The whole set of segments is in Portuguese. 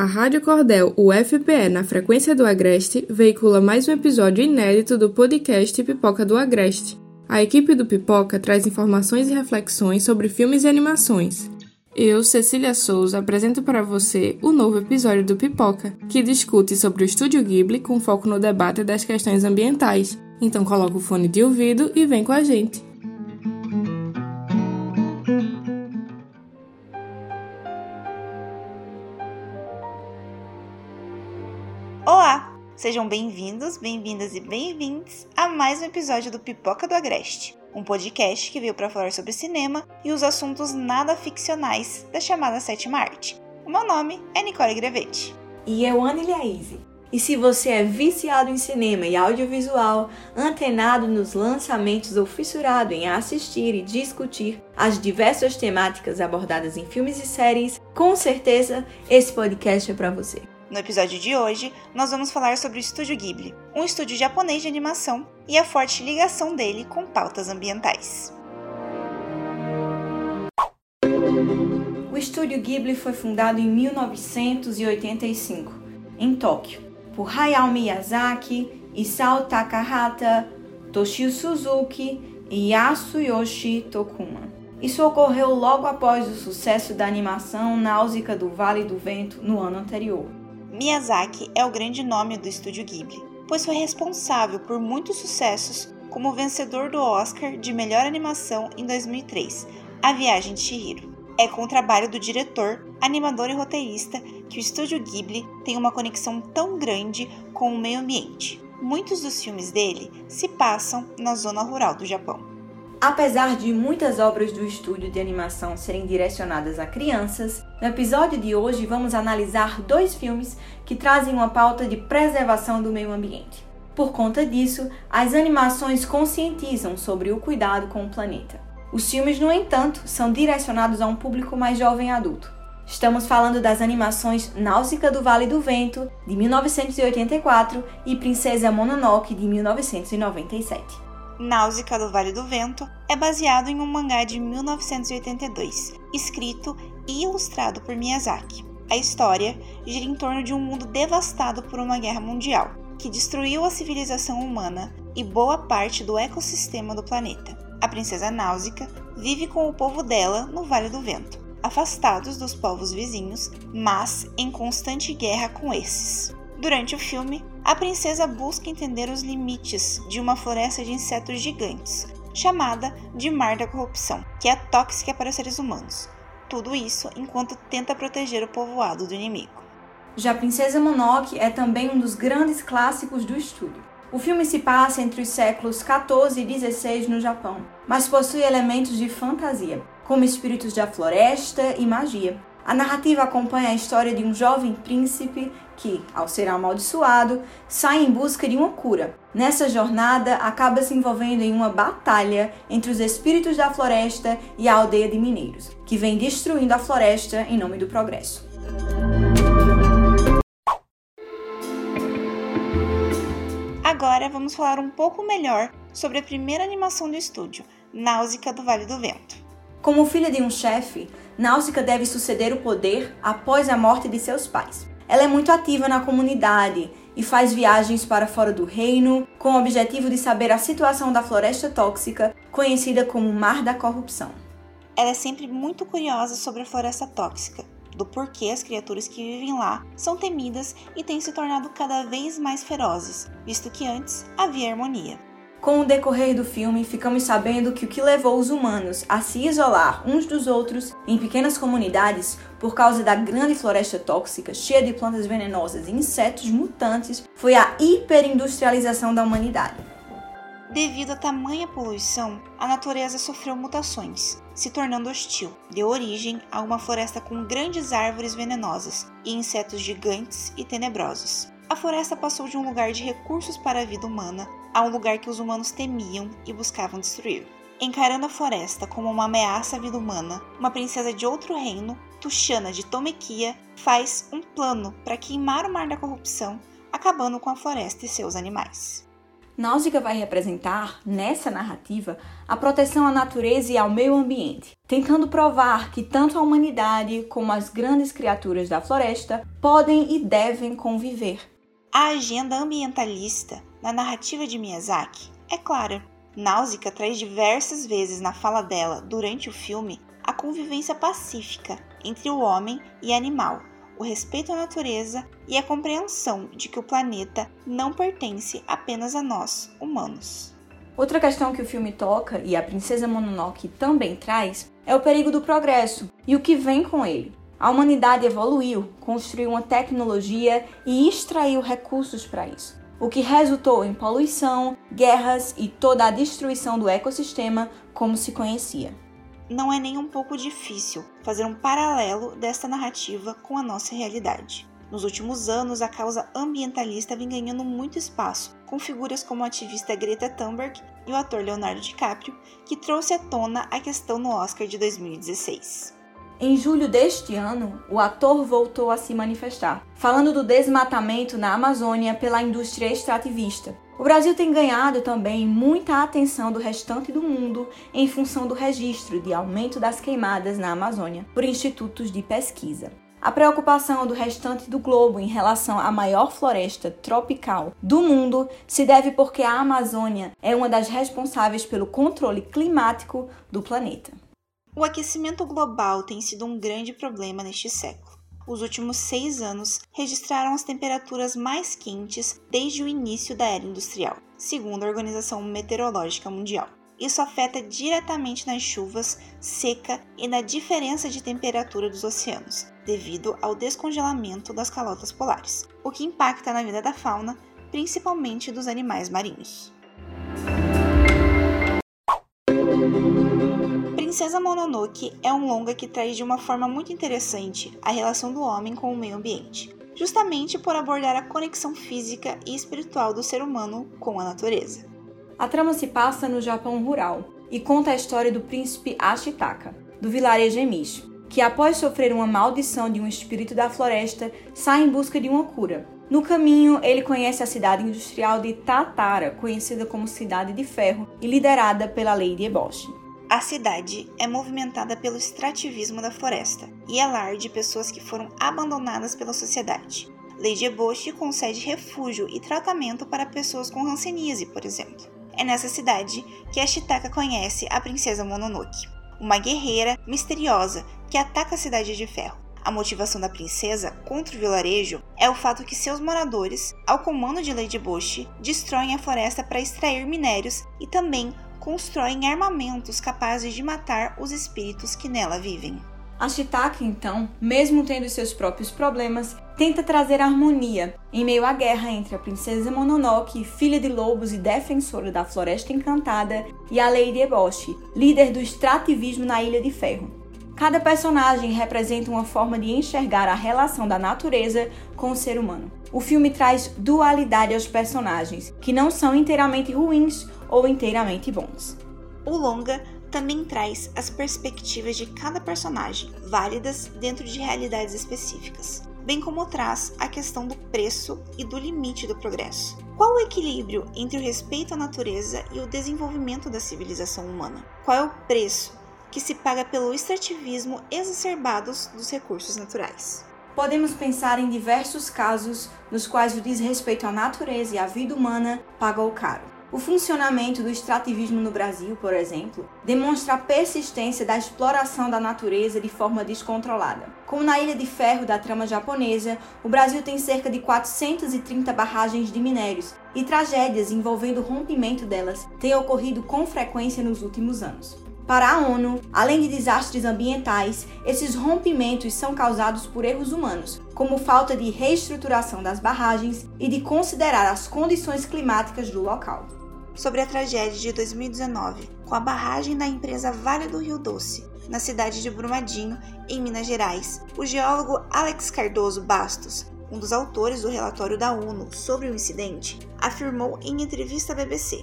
A Rádio Cordel UFPE na frequência do Agreste veicula mais um episódio inédito do podcast Pipoca do Agreste. A equipe do Pipoca traz informações e reflexões sobre filmes e animações. Eu, Cecília Souza, apresento para você o novo episódio do Pipoca, que discute sobre o Estúdio Ghibli com foco no debate das questões ambientais. Então coloca o fone de ouvido e vem com a gente. Sejam bem-vindos, bem-vindas e bem-vindos a mais um episódio do Pipoca do Agreste, um podcast que veio para falar sobre cinema e os assuntos nada ficcionais da chamada sétima arte. O meu nome é Nicole Grevetti. E eu, Anne Liaise. E se você é viciado em cinema e audiovisual, antenado nos lançamentos ou fissurado em assistir e discutir as diversas temáticas abordadas em filmes e séries, com certeza esse podcast é para você. No episódio de hoje, nós vamos falar sobre o Estúdio Ghibli, um estúdio japonês de animação e a forte ligação dele com pautas ambientais. O Estúdio Ghibli foi fundado em 1985, em Tóquio, por Hayao Miyazaki, Isao Takahata, Toshio Suzuki e Yasuyoshi Tokuma. Isso ocorreu logo após o sucesso da animação Náusea do Vale do Vento no ano anterior. Miyazaki é o grande nome do estúdio Ghibli, pois foi responsável por muitos sucessos, como vencedor do Oscar de melhor animação em 2003, A Viagem de Chihiro. É com o trabalho do diretor, animador e roteirista que o estúdio Ghibli tem uma conexão tão grande com o meio ambiente. Muitos dos filmes dele se passam na zona rural do Japão. Apesar de muitas obras do estúdio de animação serem direcionadas a crianças, no episódio de hoje vamos analisar dois filmes que trazem uma pauta de preservação do meio ambiente. Por conta disso, as animações conscientizam sobre o cuidado com o planeta. Os filmes, no entanto, são direcionados a um público mais jovem adulto. Estamos falando das animações Náusica do Vale do Vento, de 1984, e Princesa Mononoke, de 1997. Náusea do Vale do Vento é baseado em um mangá de 1982, escrito e ilustrado por Miyazaki. A história gira em torno de um mundo devastado por uma guerra mundial, que destruiu a civilização humana e boa parte do ecossistema do planeta. A princesa Náusea vive com o povo dela no Vale do Vento, afastados dos povos vizinhos, mas em constante guerra com esses. Durante o filme, a princesa busca entender os limites de uma floresta de insetos gigantes, chamada de Mar da Corrupção, que é tóxica para os seres humanos. Tudo isso enquanto tenta proteger o povoado do inimigo. Já Princesa Mononoke é também um dos grandes clássicos do estúdio. O filme se passa entre os séculos 14 e 16 no Japão, mas possui elementos de fantasia, como espíritos da floresta e magia, a narrativa acompanha a história de um jovem príncipe que, ao ser amaldiçoado, sai em busca de uma cura. Nessa jornada, acaba se envolvendo em uma batalha entre os espíritos da floresta e a aldeia de mineiros, que vem destruindo a floresta em nome do progresso. Agora vamos falar um pouco melhor sobre a primeira animação do estúdio, Náusea do Vale do Vento. Como filha de um chefe, Náusica deve suceder o poder após a morte de seus pais. Ela é muito ativa na comunidade e faz viagens para fora do reino com o objetivo de saber a situação da floresta tóxica, conhecida como Mar da Corrupção. Ela é sempre muito curiosa sobre a floresta tóxica, do porquê as criaturas que vivem lá são temidas e têm se tornado cada vez mais ferozes, visto que antes havia harmonia. Com o decorrer do filme, ficamos sabendo que o que levou os humanos a se isolar uns dos outros em pequenas comunidades por causa da grande floresta tóxica, cheia de plantas venenosas e insetos mutantes, foi a hiperindustrialização da humanidade. Devido a tamanha poluição, a natureza sofreu mutações, se tornando hostil. Deu origem a uma floresta com grandes árvores venenosas e insetos gigantes e tenebrosos. A floresta passou de um lugar de recursos para a vida humana a um lugar que os humanos temiam e buscavam destruir. Encarando a floresta como uma ameaça à vida humana, uma princesa de outro reino, Tuxana de Tomequia, faz um plano para queimar o mar da corrupção, acabando com a floresta e seus animais. Náusea vai representar, nessa narrativa, a proteção à natureza e ao meio ambiente, tentando provar que tanto a humanidade como as grandes criaturas da floresta podem e devem conviver. A agenda ambientalista na narrativa de Miyazaki é clara. Náusea traz diversas vezes na fala dela, durante o filme, a convivência pacífica entre o homem e animal, o respeito à natureza e a compreensão de que o planeta não pertence apenas a nós, humanos. Outra questão que o filme toca e a Princesa Mononoke também traz é o perigo do progresso e o que vem com ele. A humanidade evoluiu, construiu uma tecnologia e extraiu recursos para isso, o que resultou em poluição, guerras e toda a destruição do ecossistema como se conhecia não é nem um pouco difícil fazer um paralelo desta narrativa com a nossa realidade. Nos últimos anos, a causa ambientalista vem ganhando muito espaço, com figuras como a ativista Greta Thunberg e o ator Leonardo DiCaprio, que trouxe à tona a questão no Oscar de 2016. Em julho deste ano, o ator voltou a se manifestar, falando do desmatamento na Amazônia pela indústria extrativista. O Brasil tem ganhado também muita atenção do restante do mundo em função do registro de aumento das queimadas na Amazônia por institutos de pesquisa. A preocupação do restante do globo em relação à maior floresta tropical do mundo se deve porque a Amazônia é uma das responsáveis pelo controle climático do planeta. O aquecimento global tem sido um grande problema neste século. Os últimos seis anos registraram as temperaturas mais quentes desde o início da era industrial, segundo a Organização Meteorológica Mundial. Isso afeta diretamente nas chuvas, seca e na diferença de temperatura dos oceanos, devido ao descongelamento das calotas polares, o que impacta na vida da fauna, principalmente dos animais marinhos. Princesa Mononoke é um longa que traz de uma forma muito interessante a relação do homem com o meio ambiente, justamente por abordar a conexão física e espiritual do ser humano com a natureza. A trama se passa no Japão rural e conta a história do príncipe Ashitaka, do vilarejo Emishi, que após sofrer uma maldição de um espírito da floresta, sai em busca de uma cura. No caminho, ele conhece a cidade industrial de Tatara, conhecida como Cidade de Ferro e liderada pela Lady Eboshi. A cidade é movimentada pelo extrativismo da floresta e é lar de pessoas que foram abandonadas pela sociedade. Lady Eboshi concede refúgio e tratamento para pessoas com hanseníase, por exemplo. É nessa cidade que a Shitaka conhece a princesa Mononoke, uma guerreira misteriosa que ataca a cidade de ferro. A motivação da princesa contra o vilarejo é o fato que seus moradores, ao comando de Lady Bush, destroem a floresta para extrair minérios e também constroem armamentos capazes de matar os espíritos que nela vivem. A Shitaka, então, mesmo tendo seus próprios problemas, tenta trazer harmonia em meio à guerra entre a princesa Mononoke, filha de lobos e defensora da Floresta Encantada, e a Lady Eboshi, líder do extrativismo na Ilha de Ferro. Cada personagem representa uma forma de enxergar a relação da natureza com o ser humano. O filme traz dualidade aos personagens, que não são inteiramente ruins ou inteiramente bons. O longa também traz as perspectivas de cada personagem, válidas dentro de realidades específicas, bem como traz a questão do preço e do limite do progresso. Qual o equilíbrio entre o respeito à natureza e o desenvolvimento da civilização humana? Qual é o preço que se paga pelo extrativismo exacerbado dos recursos naturais? Podemos pensar em diversos casos nos quais o desrespeito à natureza e à vida humana pagou caro. O funcionamento do extrativismo no Brasil, por exemplo, demonstra a persistência da exploração da natureza de forma descontrolada. Como na Ilha de Ferro da trama japonesa, o Brasil tem cerca de 430 barragens de minérios e tragédias envolvendo o rompimento delas têm ocorrido com frequência nos últimos anos. Para a ONU, além de desastres ambientais, esses rompimentos são causados por erros humanos, como falta de reestruturação das barragens e de considerar as condições climáticas do local sobre a tragédia de 2019 com a barragem da empresa Vale do Rio Doce, na cidade de Brumadinho, em Minas Gerais, o geólogo Alex Cardoso Bastos, um dos autores do relatório da ONU sobre o incidente, afirmou em entrevista à BBC,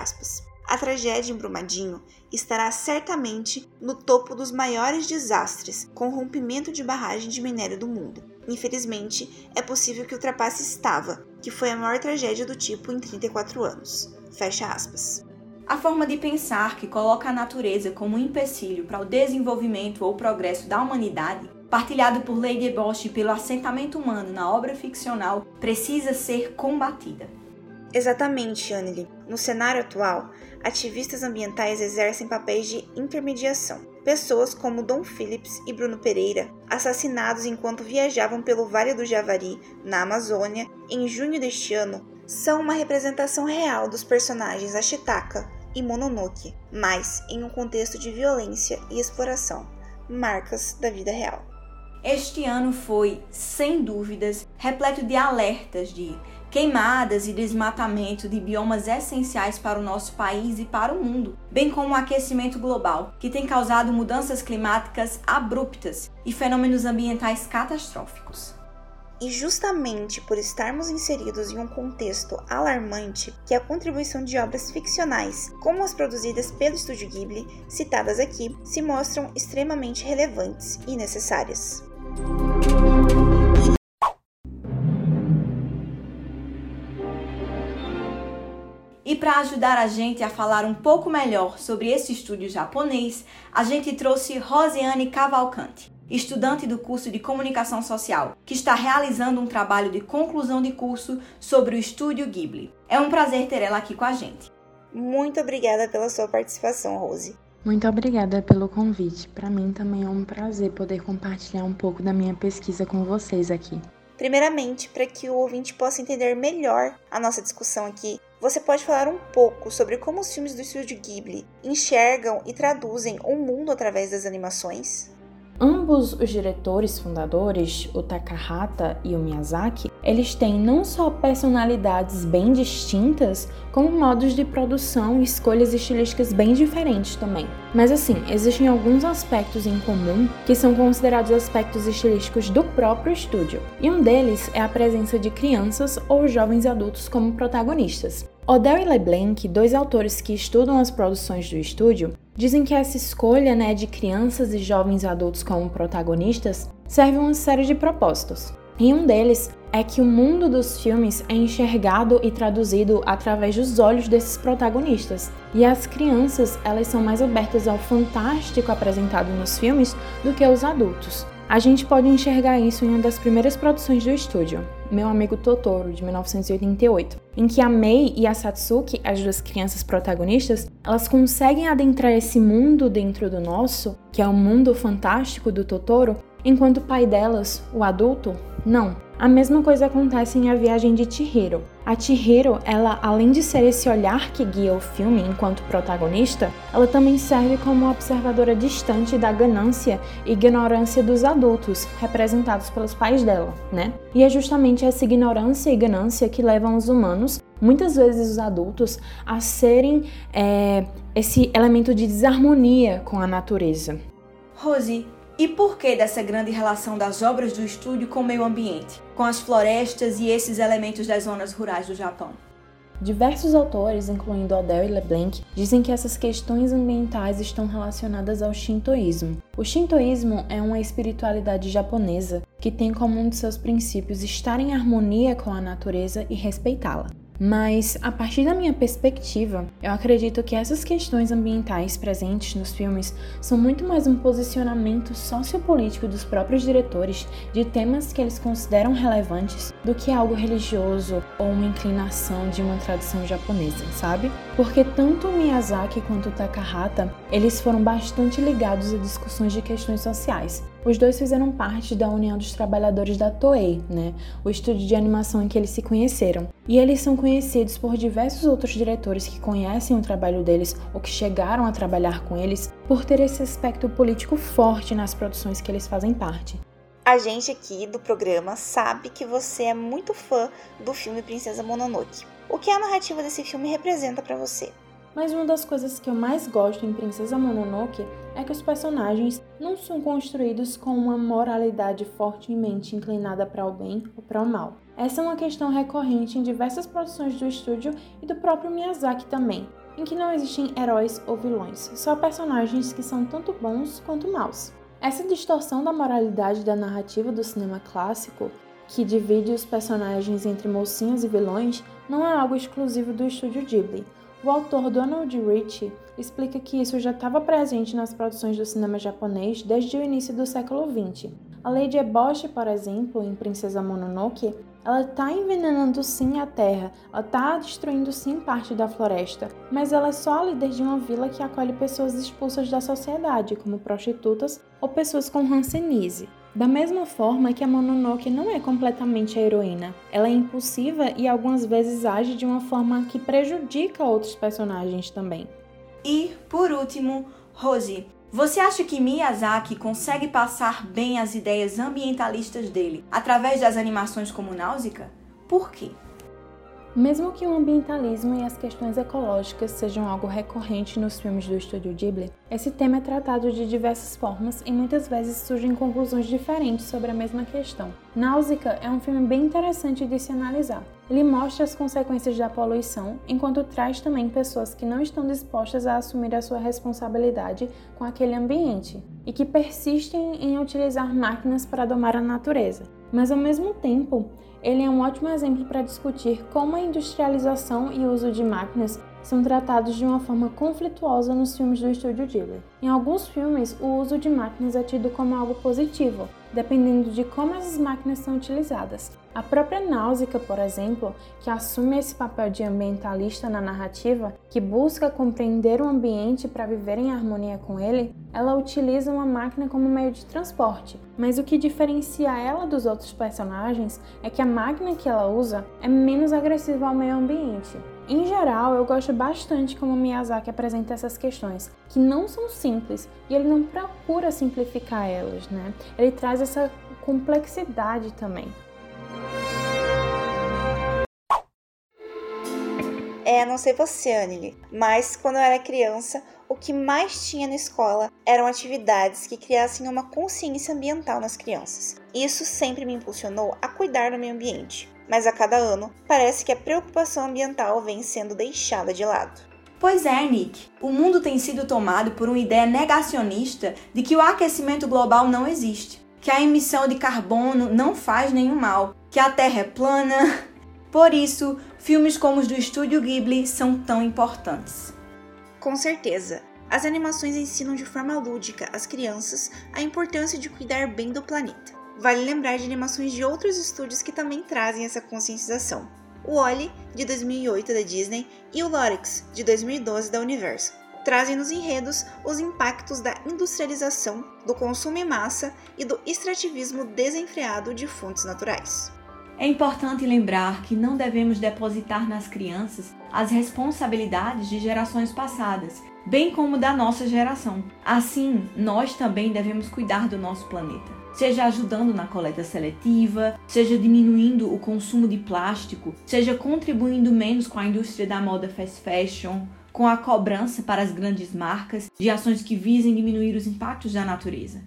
aspas, a tragédia em Brumadinho estará certamente no topo dos maiores desastres com rompimento de barragem de minério do mundo. Infelizmente, é possível que ultrapasse Estava, que foi a maior tragédia do tipo em 34 anos. Fecha aspas. A forma de pensar que coloca a natureza como um empecilho para o desenvolvimento ou progresso da humanidade, partilhado por Lady Bosch e pelo assentamento humano na obra ficcional, precisa ser combatida. Exatamente, Anneli. No cenário atual, ativistas ambientais exercem papéis de intermediação. Pessoas como Dom Phillips e Bruno Pereira, assassinados enquanto viajavam pelo Vale do Javari, na Amazônia, em junho deste ano, são uma representação real dos personagens Ashitaka, e Mononoke, mas em um contexto de violência e exploração, marcas da vida real. Este ano foi, sem dúvidas, repleto de alertas de queimadas e desmatamento de biomas essenciais para o nosso país e para o mundo, bem como o aquecimento global, que tem causado mudanças climáticas abruptas e fenômenos ambientais catastróficos. E justamente por estarmos inseridos em um contexto alarmante, que a contribuição de obras ficcionais, como as produzidas pelo Estúdio Ghibli, citadas aqui, se mostram extremamente relevantes e necessárias. E para ajudar a gente a falar um pouco melhor sobre esse estúdio japonês, a gente trouxe Rosiane Cavalcante estudante do curso de Comunicação Social, que está realizando um trabalho de conclusão de curso sobre o Estúdio Ghibli. É um prazer ter ela aqui com a gente. Muito obrigada pela sua participação, Rose. Muito obrigada pelo convite. Para mim também é um prazer poder compartilhar um pouco da minha pesquisa com vocês aqui. Primeiramente, para que o ouvinte possa entender melhor a nossa discussão aqui, você pode falar um pouco sobre como os filmes do estúdio Ghibli enxergam e traduzem o mundo através das animações? Ambos os diretores fundadores, o Takahata e o Miyazaki, eles têm não só personalidades bem distintas, como modos de produção e escolhas estilísticas bem diferentes também. Mas assim, existem alguns aspectos em comum que são considerados aspectos estilísticos do próprio estúdio. E um deles é a presença de crianças ou jovens adultos como protagonistas. Odell e LeBlanc, dois autores que estudam as produções do estúdio, dizem que essa escolha né, de crianças e jovens adultos como protagonistas serve uma série de propósitos. E um deles é que o mundo dos filmes é enxergado e traduzido através dos olhos desses protagonistas. E as crianças, elas são mais abertas ao fantástico apresentado nos filmes do que os adultos. A gente pode enxergar isso em uma das primeiras produções do estúdio, Meu Amigo Totoro, de 1988, em que a Mei e a Satsuki, as duas crianças protagonistas, elas conseguem adentrar esse mundo dentro do nosso, que é o mundo fantástico do Totoro, enquanto o pai delas, o adulto, não. A mesma coisa acontece em A Viagem de Chihiro. A Chihiro, ela além de ser esse olhar que guia o filme enquanto protagonista, ela também serve como observadora distante da ganância e ignorância dos adultos, representados pelos pais dela, né? E é justamente essa ignorância e ganância que levam os humanos, muitas vezes os adultos, a serem é, esse elemento de desarmonia com a natureza. Rose, e por que dessa grande relação das obras do estúdio com o meio ambiente, com as florestas e esses elementos das zonas rurais do Japão? Diversos autores, incluindo Odell e LeBlanc, dizem que essas questões ambientais estão relacionadas ao Shintoísmo. O Shintoísmo é uma espiritualidade japonesa que tem como um de seus princípios estar em harmonia com a natureza e respeitá-la. Mas, a partir da minha perspectiva, eu acredito que essas questões ambientais presentes nos filmes são muito mais um posicionamento sociopolítico dos próprios diretores de temas que eles consideram relevantes do que algo religioso ou uma inclinação de uma tradição japonesa, sabe? Porque tanto Miyazaki quanto Takahata, eles foram bastante ligados a discussões de questões sociais, os dois fizeram parte da União dos Trabalhadores da Toei, né? O estúdio de animação em que eles se conheceram. E eles são conhecidos por diversos outros diretores que conhecem o trabalho deles ou que chegaram a trabalhar com eles por ter esse aspecto político forte nas produções que eles fazem parte. A gente aqui do programa sabe que você é muito fã do filme Princesa Mononoke. O que a narrativa desse filme representa para você? Mas uma das coisas que eu mais gosto em Princesa Mononoke é que os personagens não são construídos com uma moralidade fortemente inclinada para o bem ou para o mal. Essa é uma questão recorrente em diversas produções do estúdio e do próprio Miyazaki também, em que não existem heróis ou vilões, só personagens que são tanto bons quanto maus. Essa distorção da moralidade da narrativa do cinema clássico, que divide os personagens entre mocinhos e vilões, não é algo exclusivo do estúdio Ghibli. O autor Donald Ritchie explica que isso já estava presente nas produções do cinema japonês desde o início do século XX. A Lady Eboshi, por exemplo, em Princesa Mononoke, ela está envenenando sim a terra, ela está destruindo sim parte da floresta, mas ela é só a líder de uma vila que acolhe pessoas expulsas da sociedade, como prostitutas ou pessoas com hanseníase. Da mesma forma que a Mononoke não é completamente a heroína, ela é impulsiva e algumas vezes age de uma forma que prejudica outros personagens também. E, por último, Rose, você acha que Miyazaki consegue passar bem as ideias ambientalistas dele através das animações como Náusica? Por quê? Mesmo que o ambientalismo e as questões ecológicas sejam algo recorrente nos filmes do estúdio Ghibli, esse tema é tratado de diversas formas e muitas vezes surgem conclusões diferentes sobre a mesma questão. Náusica é um filme bem interessante de se analisar. Ele mostra as consequências da poluição, enquanto traz também pessoas que não estão dispostas a assumir a sua responsabilidade com aquele ambiente e que persistem em utilizar máquinas para domar a natureza. Mas ao mesmo tempo, ele é um ótimo exemplo para discutir como a industrialização e o uso de máquinas são tratados de uma forma conflituosa nos filmes do estúdio Ghibli. Em alguns filmes, o uso de máquinas é tido como algo positivo, dependendo de como essas máquinas são utilizadas. A própria Náusica, por exemplo, que assume esse papel de ambientalista na narrativa, que busca compreender o ambiente para viver em harmonia com ele, ela utiliza uma máquina como meio de transporte. Mas o que diferencia ela dos outros personagens é que a máquina que ela usa é menos agressiva ao meio ambiente. Em geral, eu gosto bastante como Miyazaki apresenta essas questões, que não são simples, e ele não procura simplificar elas, né? Ele traz essa complexidade também. É, não sei você, Anily, mas quando eu era criança, o que mais tinha na escola eram atividades que criassem uma consciência ambiental nas crianças. Isso sempre me impulsionou a cuidar do meio ambiente, mas a cada ano parece que a preocupação ambiental vem sendo deixada de lado. Pois é, Nick. O mundo tem sido tomado por uma ideia negacionista de que o aquecimento global não existe, que a emissão de carbono não faz nenhum mal, que a Terra é plana. Por isso, filmes como os do estúdio Ghibli são tão importantes. Com certeza, as animações ensinam de forma lúdica às crianças a importância de cuidar bem do planeta. Vale lembrar de animações de outros estúdios que também trazem essa conscientização o Wally, de 2008 da Disney, e o Lorix, de 2012 da Universal. Trazem nos enredos os impactos da industrialização, do consumo em massa e do extrativismo desenfreado de fontes naturais. É importante lembrar que não devemos depositar nas crianças as responsabilidades de gerações passadas, bem como da nossa geração. Assim, nós também devemos cuidar do nosso planeta seja ajudando na coleta seletiva, seja diminuindo o consumo de plástico, seja contribuindo menos com a indústria da moda fast fashion, com a cobrança para as grandes marcas de ações que visem diminuir os impactos da natureza.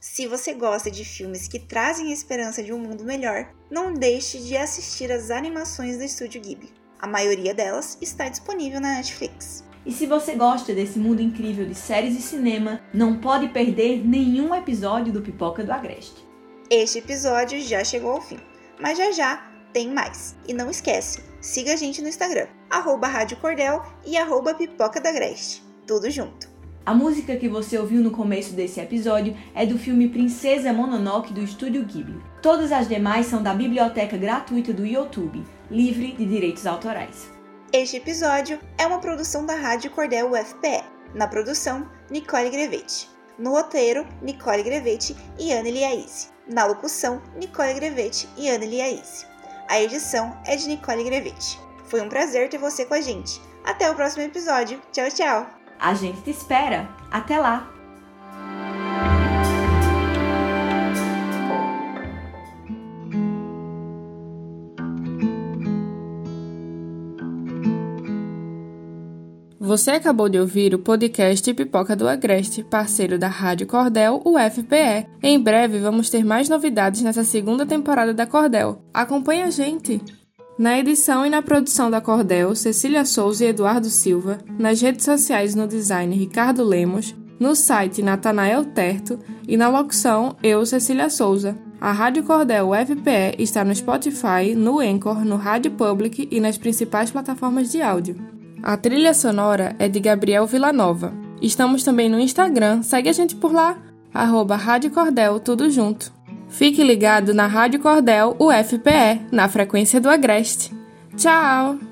Se você gosta de filmes que trazem a esperança de um mundo melhor, não deixe de assistir às animações do Estúdio Ghibli. A maioria delas está disponível na Netflix. E se você gosta desse mundo incrível de séries e cinema, não pode perder nenhum episódio do Pipoca do Agreste. Este episódio já chegou ao fim, mas já já tem mais. E não esquece, siga a gente no Instagram, arroba Rádio Cordel e arroba Pipoca do Agreste. Tudo junto. A música que você ouviu no começo desse episódio é do filme Princesa Mononoke do Estúdio Ghibli. Todas as demais são da biblioteca gratuita do YouTube, livre de direitos autorais. Este episódio é uma produção da Rádio Cordel UFPE. Na produção, Nicole Grevetti. No roteiro, Nicole Grevetti e Anne Liaise. Na locução, Nicole Grevetti e Anne Liaise. A edição é de Nicole Grevetti. Foi um prazer ter você com a gente. Até o próximo episódio. Tchau, tchau! A gente te espera. Até lá! Você acabou de ouvir o podcast Pipoca do Agreste, parceiro da Rádio Cordel, UFPE. Em breve vamos ter mais novidades nessa segunda temporada da Cordel. Acompanhe a gente! Na edição e na produção da Cordel, Cecília Souza e Eduardo Silva, nas redes sociais no design Ricardo Lemos, no site Natanael Terto e na locução eu, Cecília Souza. A Rádio Cordel UFPE está no Spotify, no Anchor, no Rádio Public e nas principais plataformas de áudio. A trilha sonora é de Gabriel Villanova. Estamos também no Instagram, segue a gente por lá, arroba Rádio Cordel, tudo junto. Fique ligado na Rádio Cordel UFPE, na frequência do Agreste. Tchau!